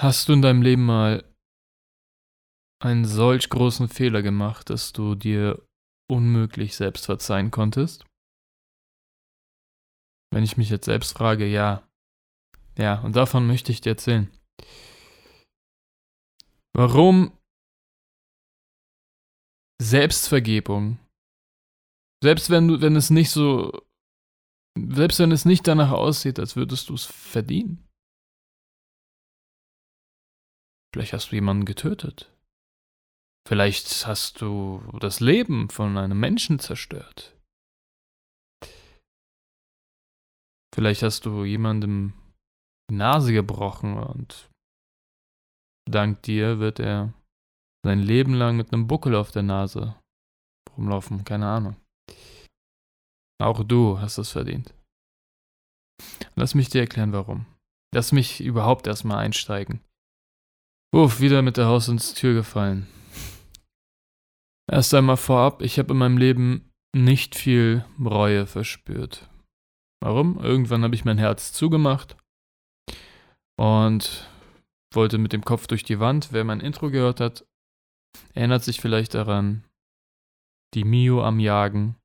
Hast du in deinem Leben mal einen solch großen Fehler gemacht, dass du dir unmöglich selbst verzeihen konntest? Wenn ich mich jetzt selbst frage, ja. Ja, und davon möchte ich dir erzählen. Warum Selbstvergebung, selbst wenn du, wenn es nicht so, selbst wenn es nicht danach aussieht, als würdest du es verdienen. Vielleicht hast du jemanden getötet. Vielleicht hast du das Leben von einem Menschen zerstört. Vielleicht hast du jemandem die Nase gebrochen und dank dir wird er sein Leben lang mit einem Buckel auf der Nase rumlaufen, keine Ahnung. Auch du hast es verdient. Lass mich dir erklären, warum. Lass mich überhaupt erstmal einsteigen. Uff, wieder mit der Haus ins Tür gefallen. Erst einmal vorab, ich habe in meinem Leben nicht viel Reue verspürt. Warum? Irgendwann habe ich mein Herz zugemacht und wollte mit dem Kopf durch die Wand. Wer mein Intro gehört hat, erinnert sich vielleicht daran. Die Mio am Jagen.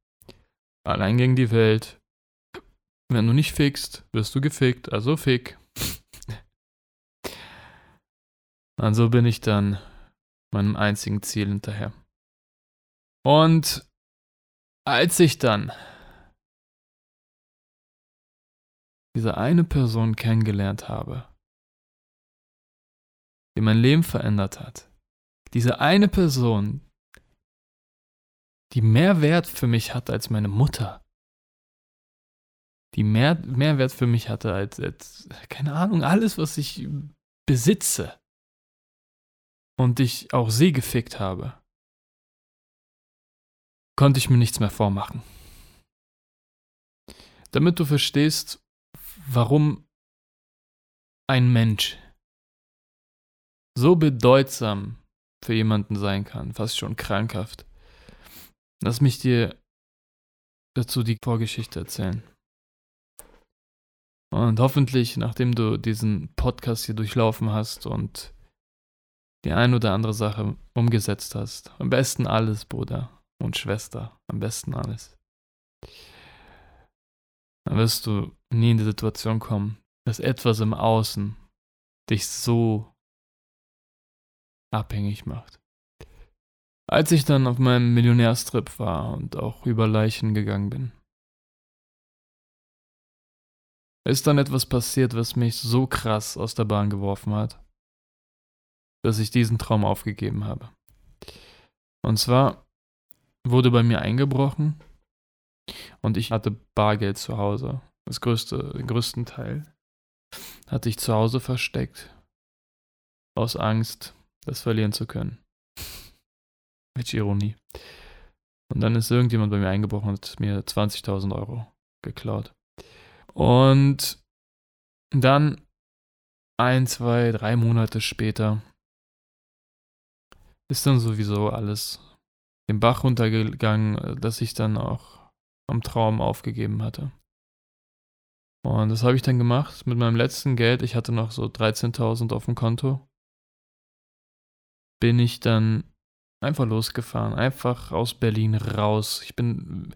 Allein gegen die Welt. Wenn du nicht fickst, wirst du gefickt, also fick. Und so bin ich dann meinem einzigen Ziel hinterher. Und als ich dann diese eine Person kennengelernt habe, die mein Leben verändert hat, diese eine Person, die mehr Wert für mich hatte als meine Mutter, die mehr, mehr Wert für mich hatte als, als, keine Ahnung, alles, was ich besitze und ich auch sie gefickt habe konnte ich mir nichts mehr vormachen. Damit du verstehst, warum ein Mensch so bedeutsam für jemanden sein kann, fast schon krankhaft. Lass mich dir dazu die Vorgeschichte erzählen. Und hoffentlich, nachdem du diesen Podcast hier durchlaufen hast und die ein oder andere Sache umgesetzt hast, am besten alles, Bruder, und Schwester. Am besten alles. Dann wirst du nie in die Situation kommen, dass etwas im Außen dich so abhängig macht. Als ich dann auf meinem Millionärstrip war und auch über Leichen gegangen bin, ist dann etwas passiert, was mich so krass aus der Bahn geworfen hat, dass ich diesen Traum aufgegeben habe. Und zwar wurde bei mir eingebrochen und ich hatte Bargeld zu Hause. Das größte, den größten Teil hatte ich zu Hause versteckt. Aus Angst, das verlieren zu können. Mit Ironie. Und dann ist irgendjemand bei mir eingebrochen und hat mir 20.000 Euro geklaut. Und dann ein, zwei, drei Monate später ist dann sowieso alles den Bach runtergegangen, äh, dass ich dann auch am Traum aufgegeben hatte. Und das habe ich dann gemacht mit meinem letzten Geld. Ich hatte noch so 13.000 auf dem Konto. Bin ich dann einfach losgefahren, einfach aus Berlin raus. Ich bin,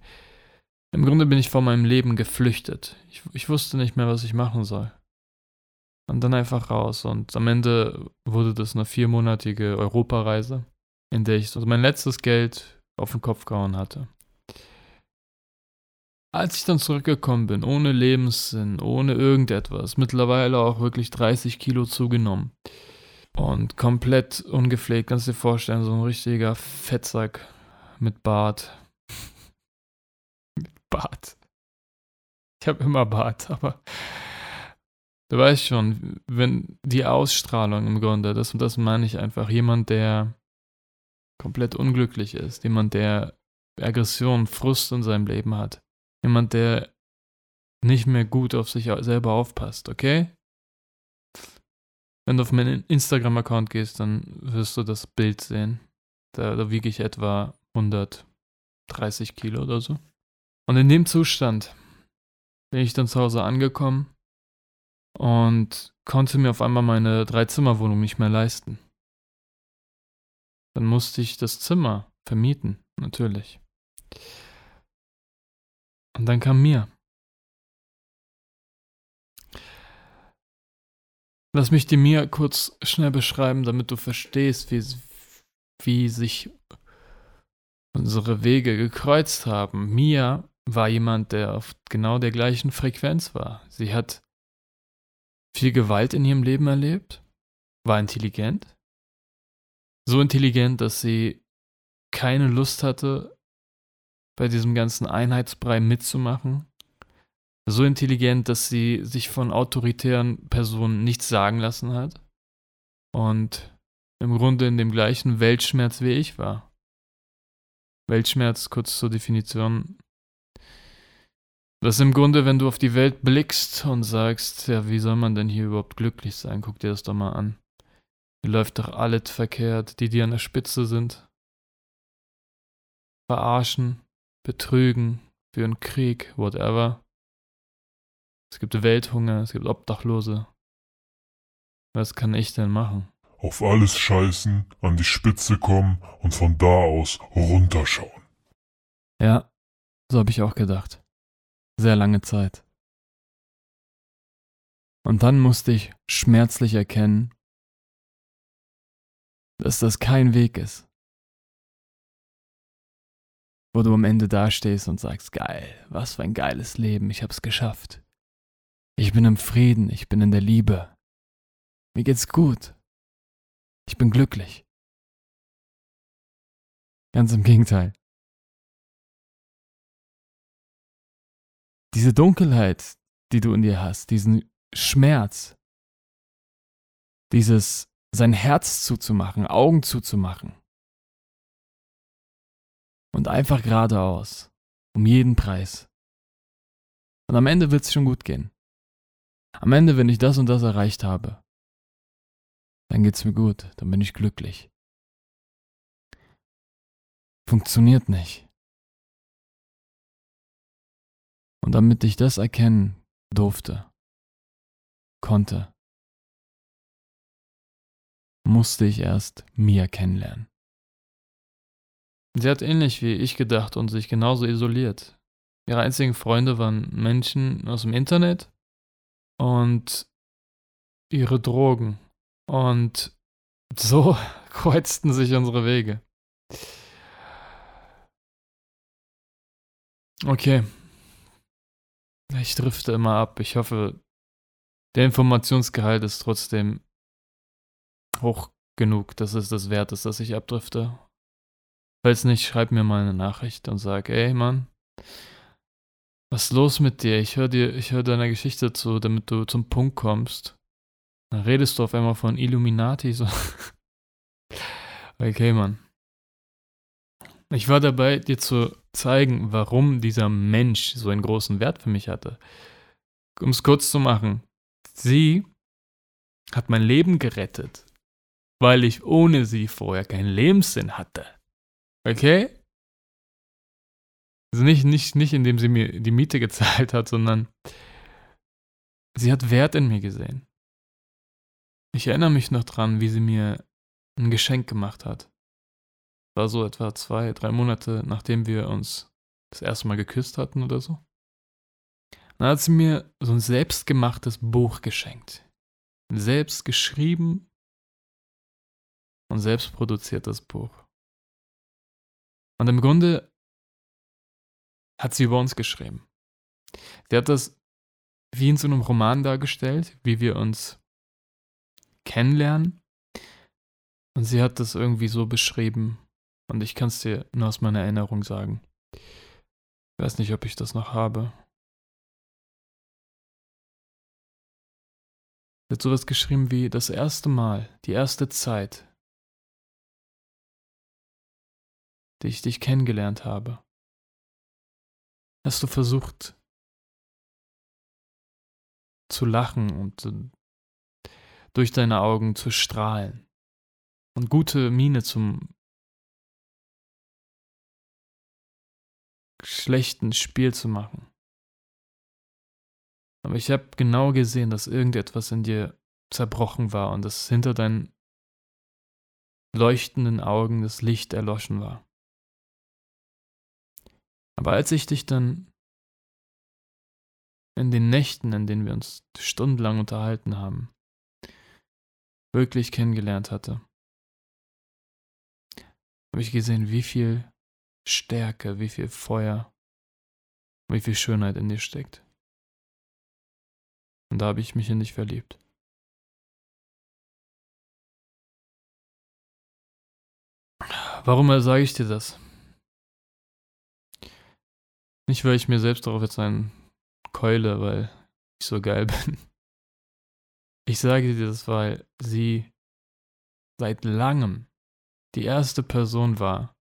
im Grunde bin ich vor meinem Leben geflüchtet. Ich, ich wusste nicht mehr, was ich machen soll. Und dann einfach raus. Und am Ende wurde das eine viermonatige Europareise in der ich so mein letztes Geld auf den Kopf gehauen hatte. Als ich dann zurückgekommen bin, ohne Lebenssinn, ohne irgendetwas, mittlerweile auch wirklich 30 Kilo zugenommen und komplett ungepflegt, kannst du dir vorstellen, so ein richtiger Fettsack mit Bart. mit Bart. Ich habe immer Bart, aber du weißt schon, wenn die Ausstrahlung im Grunde, das, das meine ich einfach, jemand, der komplett unglücklich ist, jemand, der Aggression, Frust in seinem Leben hat, jemand, der nicht mehr gut auf sich selber aufpasst, okay? Wenn du auf meinen Instagram-Account gehst, dann wirst du das Bild sehen. Da, da wiege ich etwa 130 Kilo oder so. Und in dem Zustand bin ich dann zu Hause angekommen und konnte mir auf einmal meine Dreizimmerwohnung nicht mehr leisten. Dann musste ich das Zimmer vermieten, natürlich. Und dann kam mir. Lass mich dir Mia kurz schnell beschreiben, damit du verstehst, wie, wie sich unsere Wege gekreuzt haben. Mia war jemand, der auf genau der gleichen Frequenz war. Sie hat viel Gewalt in ihrem Leben erlebt, war intelligent, so intelligent, dass sie keine Lust hatte, bei diesem ganzen Einheitsbrei mitzumachen, so intelligent, dass sie sich von autoritären Personen nichts sagen lassen hat und im Grunde in dem gleichen Weltschmerz wie ich war. Weltschmerz, kurz zur Definition. Das ist im Grunde, wenn du auf die Welt blickst und sagst, ja, wie soll man denn hier überhaupt glücklich sein? Guck dir das doch mal an. Hier läuft doch alles verkehrt, die, die an der Spitze sind. Verarschen, betrügen, führen Krieg, whatever. Es gibt Welthunger, es gibt Obdachlose. Was kann ich denn machen? Auf alles scheißen, an die Spitze kommen und von da aus runterschauen. Ja, so habe ich auch gedacht. Sehr lange Zeit. Und dann musste ich schmerzlich erkennen, dass das kein Weg ist. Wo du am Ende dastehst und sagst, geil, was für ein geiles Leben, ich hab's geschafft. Ich bin im Frieden, ich bin in der Liebe. Mir geht's gut. Ich bin glücklich. Ganz im Gegenteil. Diese Dunkelheit, die du in dir hast, diesen Schmerz, dieses sein Herz zuzumachen, Augen zuzumachen und einfach geradeaus, um jeden Preis. Und am Ende wird es schon gut gehen. Am Ende, wenn ich das und das erreicht habe, dann geht's mir gut, dann bin ich glücklich. Funktioniert nicht. Und damit ich das erkennen durfte, konnte, musste ich erst Mia kennenlernen. Sie hat ähnlich wie ich gedacht und sich genauso isoliert. Ihre einzigen Freunde waren Menschen aus dem Internet und ihre Drogen. Und so kreuzten sich unsere Wege. Okay. Ich drifte immer ab. Ich hoffe, der Informationsgehalt ist trotzdem hoch genug, dass es das wert ist, dass ich abdrifte. Falls nicht, schreib mir mal eine Nachricht und sag, ey Mann, was ist los mit dir? Ich höre dir, ich höre deiner Geschichte zu, damit du zum Punkt kommst. Dann redest du auf einmal von Illuminati so. okay, Mann. Ich war dabei, dir zu zeigen, warum dieser Mensch so einen großen Wert für mich hatte. Um es kurz zu machen, sie hat mein Leben gerettet, weil ich ohne sie vorher keinen Lebenssinn hatte. Okay? Also nicht, nicht, nicht indem sie mir die Miete gezahlt hat, sondern sie hat Wert in mir gesehen. Ich erinnere mich noch dran, wie sie mir ein Geschenk gemacht hat. War so etwa zwei, drei Monate, nachdem wir uns das erste Mal geküsst hatten oder so. Dann hat sie mir so ein selbstgemachtes Buch geschenkt. Selbst geschrieben und selbst produziertes Buch. Und im Grunde hat sie über uns geschrieben. Sie hat das wie in so einem Roman dargestellt, wie wir uns kennenlernen. Und sie hat das irgendwie so beschrieben. Und ich kann es dir nur aus meiner Erinnerung sagen. Ich weiß nicht, ob ich das noch habe. Sie hat sowas geschrieben wie das erste Mal, die erste Zeit, die ich dich kennengelernt habe hast du versucht zu lachen und äh, durch deine Augen zu strahlen und gute Miene zum schlechten Spiel zu machen. Aber ich habe genau gesehen, dass irgendetwas in dir zerbrochen war und dass hinter deinen leuchtenden Augen das Licht erloschen war. Aber als ich dich dann in den Nächten, in denen wir uns stundenlang unterhalten haben, wirklich kennengelernt hatte, habe ich gesehen, wie viel Stärke, wie viel Feuer, wie viel Schönheit in dir steckt. Und da habe ich mich in dich verliebt. Warum sage ich dir das? Nicht, weil ich mir selbst darauf jetzt einen keule, weil ich so geil bin. Ich sage dir das, weil sie seit langem die erste Person war,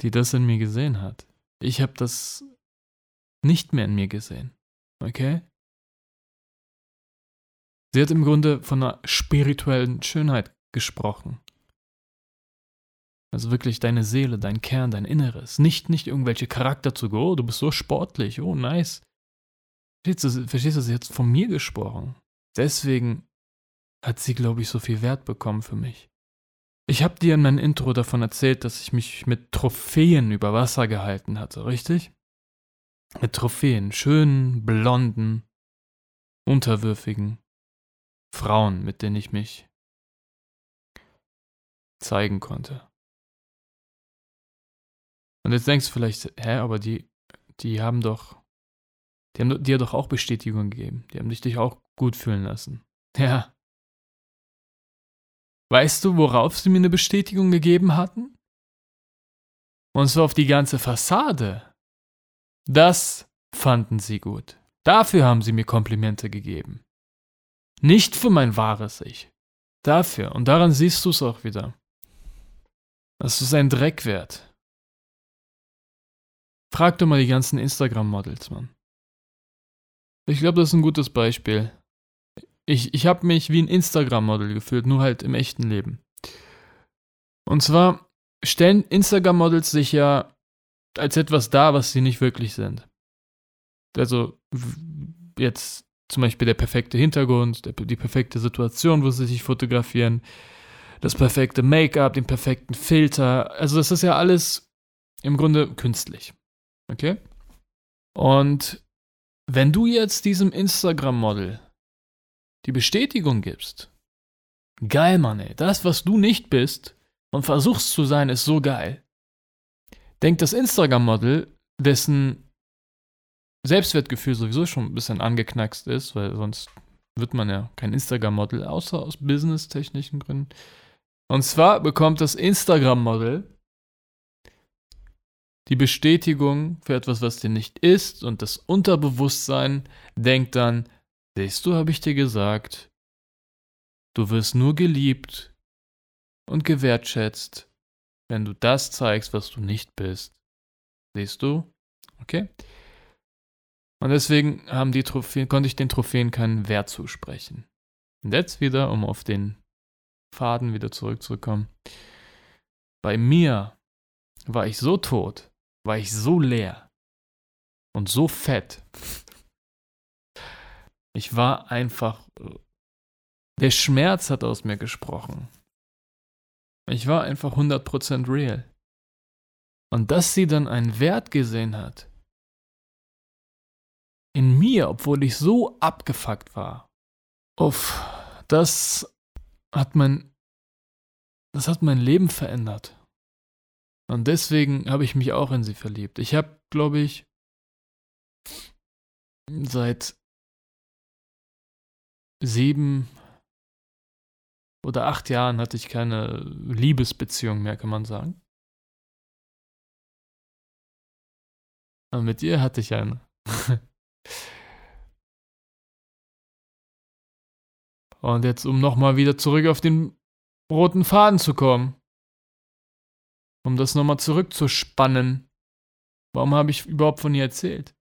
die das in mir gesehen hat. Ich habe das nicht mehr in mir gesehen. Okay? Sie hat im Grunde von einer spirituellen Schönheit gesprochen. Also wirklich deine Seele, dein Kern, dein Inneres. Nicht, nicht irgendwelche Charakterzüge. Oh, du bist so sportlich. Oh, nice. Verstehst du, verstehst du, sie hat von mir gesprochen. Deswegen hat sie, glaube ich, so viel Wert bekommen für mich. Ich habe dir in meinem Intro davon erzählt, dass ich mich mit Trophäen über Wasser gehalten hatte, richtig? Mit Trophäen, schönen, blonden, unterwürfigen Frauen, mit denen ich mich zeigen konnte. Und jetzt denkst du vielleicht, hä, aber die, die haben doch, die haben dir doch auch Bestätigung gegeben. Die haben dich, dich auch gut fühlen lassen. Ja. Weißt du, worauf sie mir eine Bestätigung gegeben hatten? Und zwar auf die ganze Fassade. Das fanden sie gut. Dafür haben sie mir Komplimente gegeben. Nicht für mein wahres Ich. Dafür. Und daran siehst du es auch wieder. Das ist ein Dreck wert. Frag doch mal die ganzen Instagram-Models, Mann. Ich glaube, das ist ein gutes Beispiel. Ich, ich habe mich wie ein Instagram-Model gefühlt, nur halt im echten Leben. Und zwar stellen Instagram-Models sich ja als etwas dar, was sie nicht wirklich sind. Also jetzt zum Beispiel der perfekte Hintergrund, der, die perfekte Situation, wo sie sich fotografieren, das perfekte Make-up, den perfekten Filter. Also das ist ja alles im Grunde künstlich. Okay? Und wenn du jetzt diesem Instagram-Model die Bestätigung gibst, geil, Mann, ey, das, was du nicht bist und versuchst zu sein, ist so geil. Denkt das Instagram-Model, dessen Selbstwertgefühl sowieso schon ein bisschen angeknackst ist, weil sonst wird man ja kein Instagram-Model, außer aus businesstechnischen Gründen. Und zwar bekommt das Instagram-Model die Bestätigung für etwas, was dir nicht ist, und das Unterbewusstsein denkt dann, siehst du, habe ich dir gesagt, du wirst nur geliebt und gewertschätzt, wenn du das zeigst, was du nicht bist. Siehst du? Okay? Und deswegen haben die Trophäen, konnte ich den Trophäen keinen Wert zusprechen. Und jetzt wieder, um auf den Faden wieder zurückzukommen. Bei mir war ich so tot, war ich so leer und so fett. Ich war einfach. Der Schmerz hat aus mir gesprochen. Ich war einfach 100% real. Und dass sie dann einen Wert gesehen hat. In mir, obwohl ich so abgefuckt war. Uff, das hat mein. Das hat mein Leben verändert. Und deswegen habe ich mich auch in sie verliebt. Ich habe, glaube ich, seit sieben oder acht Jahren hatte ich keine Liebesbeziehung mehr, kann man sagen. Aber mit ihr hatte ich eine. Und jetzt, um nochmal wieder zurück auf den roten Faden zu kommen um das nochmal zurückzuspannen. Warum habe ich überhaupt von ihr erzählt?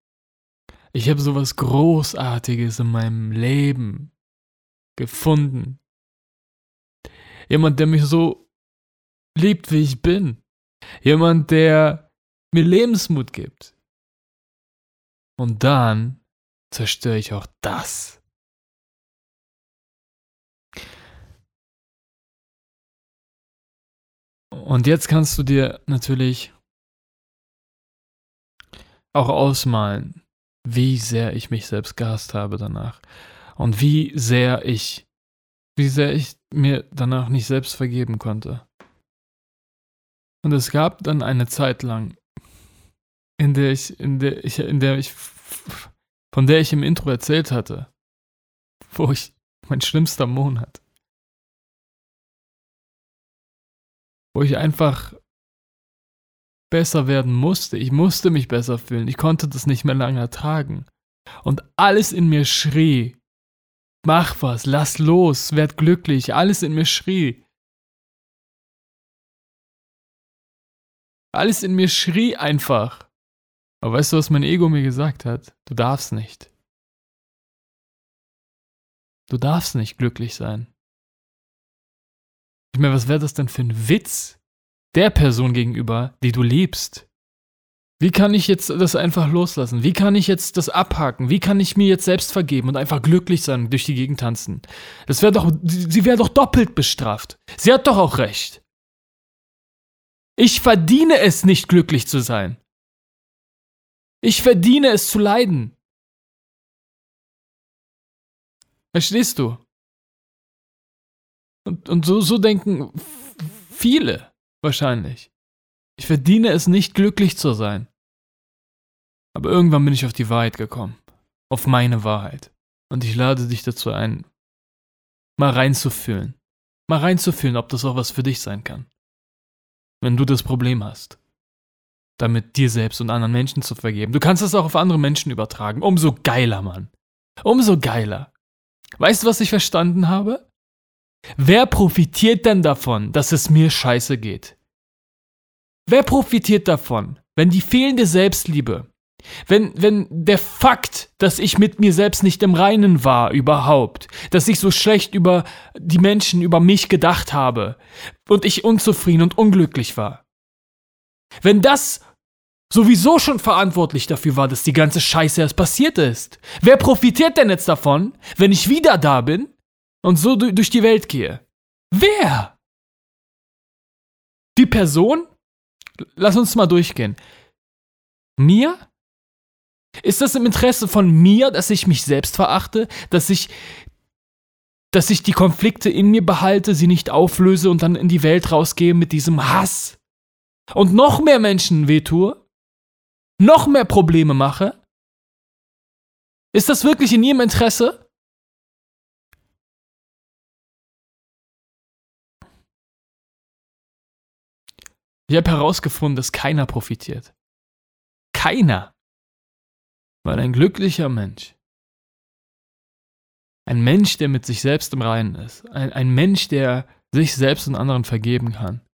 Ich habe sowas Großartiges in meinem Leben gefunden. Jemand, der mich so liebt, wie ich bin. Jemand, der mir Lebensmut gibt. Und dann zerstöre ich auch das. Und jetzt kannst du dir natürlich auch ausmalen, wie sehr ich mich selbst gehasst habe danach. Und wie sehr ich, wie sehr ich mir danach nicht selbst vergeben konnte. Und es gab dann eine Zeit lang, in der ich, in der ich, in der ich, von der ich im Intro erzählt hatte, wo ich mein schlimmster Monat, wo ich einfach besser werden musste. Ich musste mich besser fühlen. Ich konnte das nicht mehr lange ertragen. Und alles in mir schrie, mach was, lass los, werd glücklich. Alles in mir schrie. Alles in mir schrie einfach. Aber weißt du, was mein Ego mir gesagt hat? Du darfst nicht. Du darfst nicht glücklich sein. Ich meine, was wäre das denn für ein Witz der Person gegenüber, die du liebst? Wie kann ich jetzt das einfach loslassen? Wie kann ich jetzt das abhaken? Wie kann ich mir jetzt selbst vergeben und einfach glücklich sein, durch die Gegend tanzen? Das wäre doch, sie wäre doch doppelt bestraft. Sie hat doch auch recht. Ich verdiene es nicht, glücklich zu sein. Ich verdiene es zu leiden. Verstehst du? Und, und so, so denken viele wahrscheinlich. Ich verdiene es nicht, glücklich zu sein. Aber irgendwann bin ich auf die Wahrheit gekommen. Auf meine Wahrheit. Und ich lade dich dazu ein, mal reinzufühlen. Mal reinzufühlen, ob das auch was für dich sein kann wenn du das Problem hast. Damit dir selbst und anderen Menschen zu vergeben. Du kannst es auch auf andere Menschen übertragen. Umso geiler, Mann. Umso geiler. Weißt du, was ich verstanden habe? Wer profitiert denn davon, dass es mir scheiße geht? Wer profitiert davon, wenn die fehlende Selbstliebe, wenn, wenn der Fakt, dass ich mit mir selbst nicht im Reinen war überhaupt, dass ich so schlecht über die Menschen, über mich gedacht habe und ich unzufrieden und unglücklich war. Wenn das sowieso schon verantwortlich dafür war, dass die ganze Scheiße erst passiert ist, wer profitiert denn jetzt davon, wenn ich wieder da bin und so durch die Welt gehe? Wer? Die Person? Lass uns mal durchgehen. Mir? Ist das im Interesse von mir, dass ich mich selbst verachte, dass ich dass ich die Konflikte in mir behalte, sie nicht auflöse und dann in die Welt rausgehe mit diesem Hass und noch mehr Menschen wehtue, noch mehr Probleme mache? Ist das wirklich in ihrem Interesse? Ich habe herausgefunden, dass keiner profitiert. Keiner. Weil ein glücklicher Mensch, ein Mensch, der mit sich selbst im Reinen ist, ein, ein Mensch, der sich selbst und anderen vergeben kann,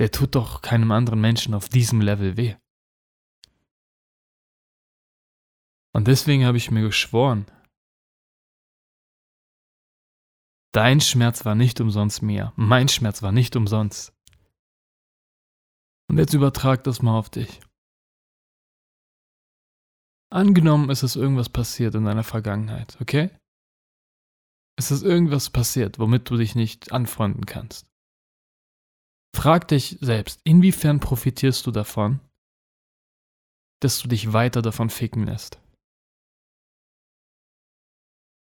der tut doch keinem anderen Menschen auf diesem Level weh. Und deswegen habe ich mir geschworen, dein Schmerz war nicht umsonst mir, mein Schmerz war nicht umsonst. Und jetzt übertrag das mal auf dich. Angenommen, es ist irgendwas passiert in deiner Vergangenheit, okay? Es ist irgendwas passiert, womit du dich nicht anfreunden kannst. Frag dich selbst, inwiefern profitierst du davon, dass du dich weiter davon ficken lässt?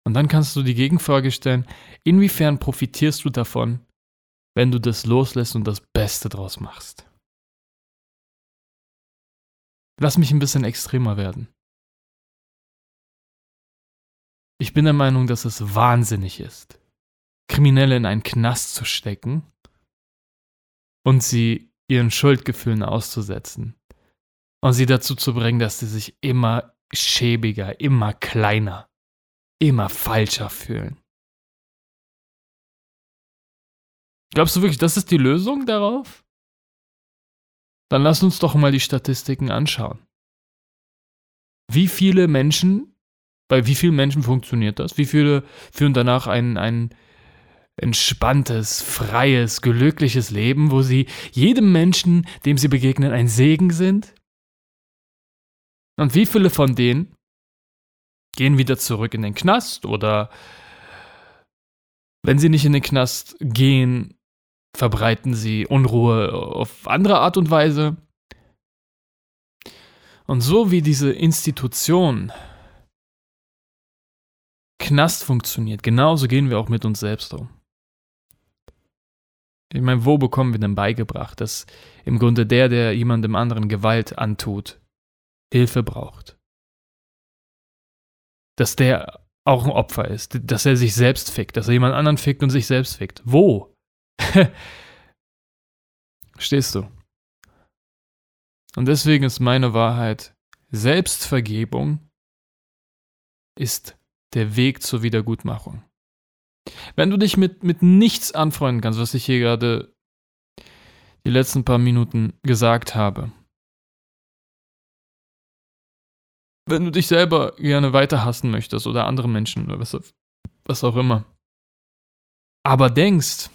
Und dann kannst du die Gegenfrage stellen, inwiefern profitierst du davon, wenn du das loslässt und das Beste draus machst? Lass mich ein bisschen extremer werden. Ich bin der Meinung, dass es wahnsinnig ist, Kriminelle in einen Knast zu stecken und sie ihren Schuldgefühlen auszusetzen und sie dazu zu bringen, dass sie sich immer schäbiger, immer kleiner, immer falscher fühlen. Glaubst du wirklich, das ist die Lösung darauf? Dann lass uns doch mal die Statistiken anschauen. Wie viele Menschen bei wie vielen Menschen funktioniert das? Wie viele führen danach ein, ein entspanntes, freies, glückliches Leben, wo sie jedem Menschen, dem sie begegnen, ein Segen sind? Und wie viele von denen gehen wieder zurück in den Knast oder wenn sie nicht in den Knast gehen, verbreiten sie Unruhe auf andere Art und Weise. Und so wie diese Institution Knast funktioniert, genauso gehen wir auch mit uns selbst um. Ich meine, wo bekommen wir denn beigebracht, dass im Grunde der, der jemandem anderen Gewalt antut, Hilfe braucht? Dass der auch ein Opfer ist, dass er sich selbst fickt, dass er jemand anderen fickt und sich selbst fickt. Wo? Stehst du? Und deswegen ist meine Wahrheit, Selbstvergebung ist der Weg zur Wiedergutmachung. Wenn du dich mit, mit nichts anfreunden kannst, was ich hier gerade die letzten paar Minuten gesagt habe, wenn du dich selber gerne weiter hassen möchtest oder andere Menschen oder was, was auch immer, aber denkst,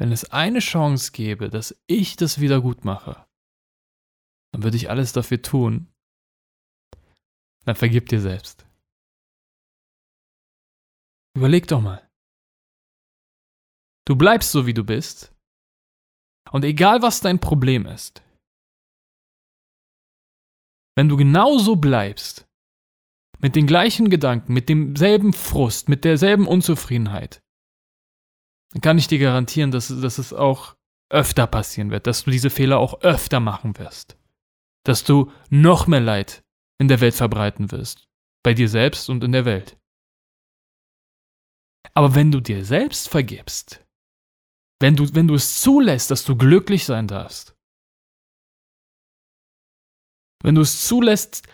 wenn es eine Chance gäbe, dass ich das wieder gut mache, dann würde ich alles dafür tun. Dann vergib dir selbst. Überleg doch mal. Du bleibst so, wie du bist. Und egal, was dein Problem ist, wenn du genauso bleibst, mit den gleichen Gedanken, mit demselben Frust, mit derselben Unzufriedenheit, dann kann ich dir garantieren, dass, dass es auch öfter passieren wird, dass du diese Fehler auch öfter machen wirst. Dass du noch mehr Leid in der Welt verbreiten wirst. Bei dir selbst und in der Welt. Aber wenn du dir selbst vergibst, wenn du, wenn du es zulässt, dass du glücklich sein darfst, wenn du es zulässt,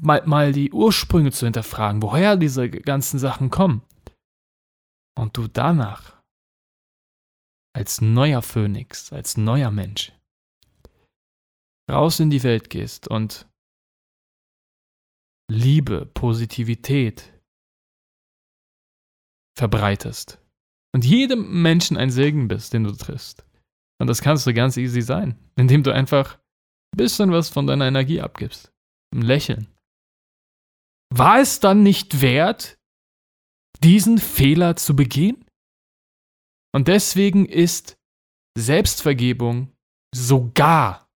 mal, mal die Ursprünge zu hinterfragen, woher diese ganzen Sachen kommen, und du danach als neuer Phönix, als neuer Mensch raus in die Welt gehst und Liebe, Positivität verbreitest und jedem Menschen ein Segen bist, den du triffst. Und das kannst du ganz easy sein, indem du einfach ein bisschen was von deiner Energie abgibst. Ein Lächeln. War es dann nicht wert, diesen Fehler zu begehen? Und deswegen ist Selbstvergebung sogar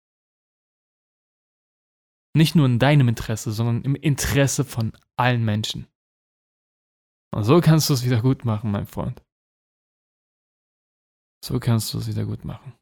nicht nur in deinem Interesse, sondern im Interesse von allen Menschen. Und so kannst du es wieder gut machen, mein Freund. So kannst du es wieder gut machen.